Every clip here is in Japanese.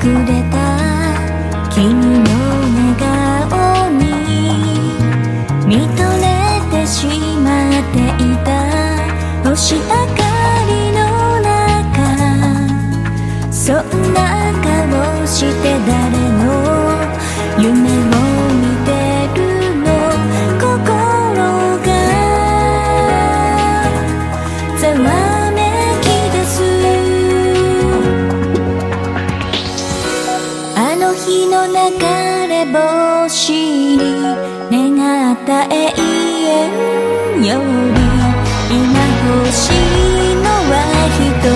くれた君の寝顔に見とれてしまっていた。星明しい願った永遠より今欲しいのは人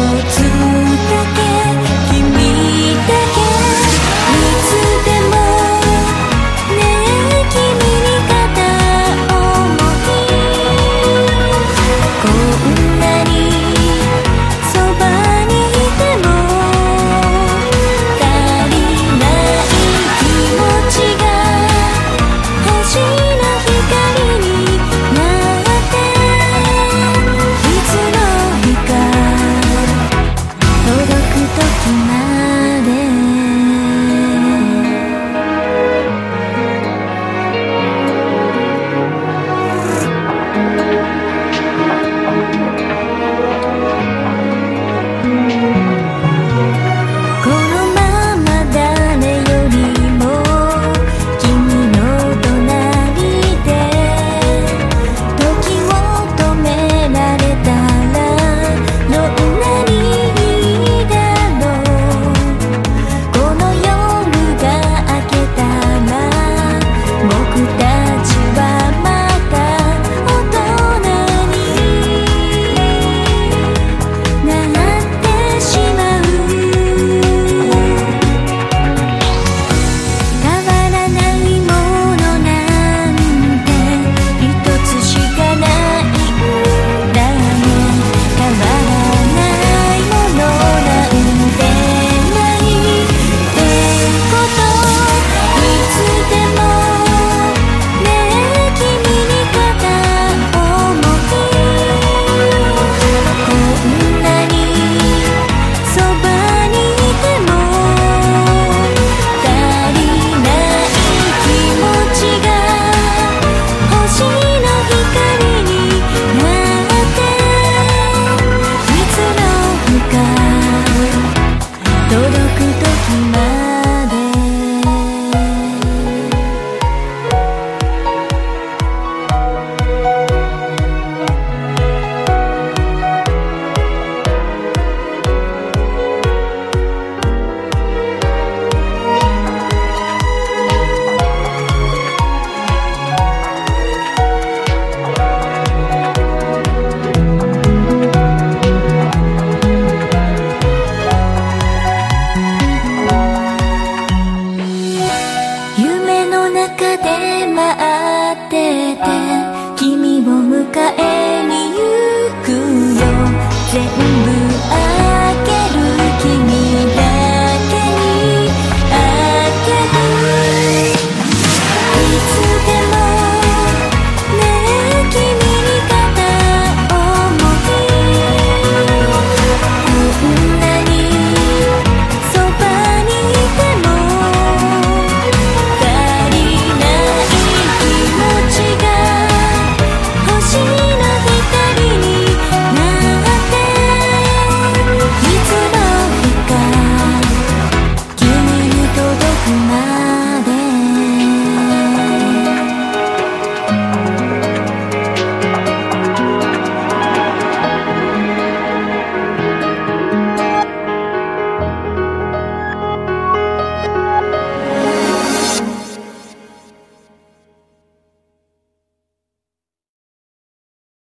again.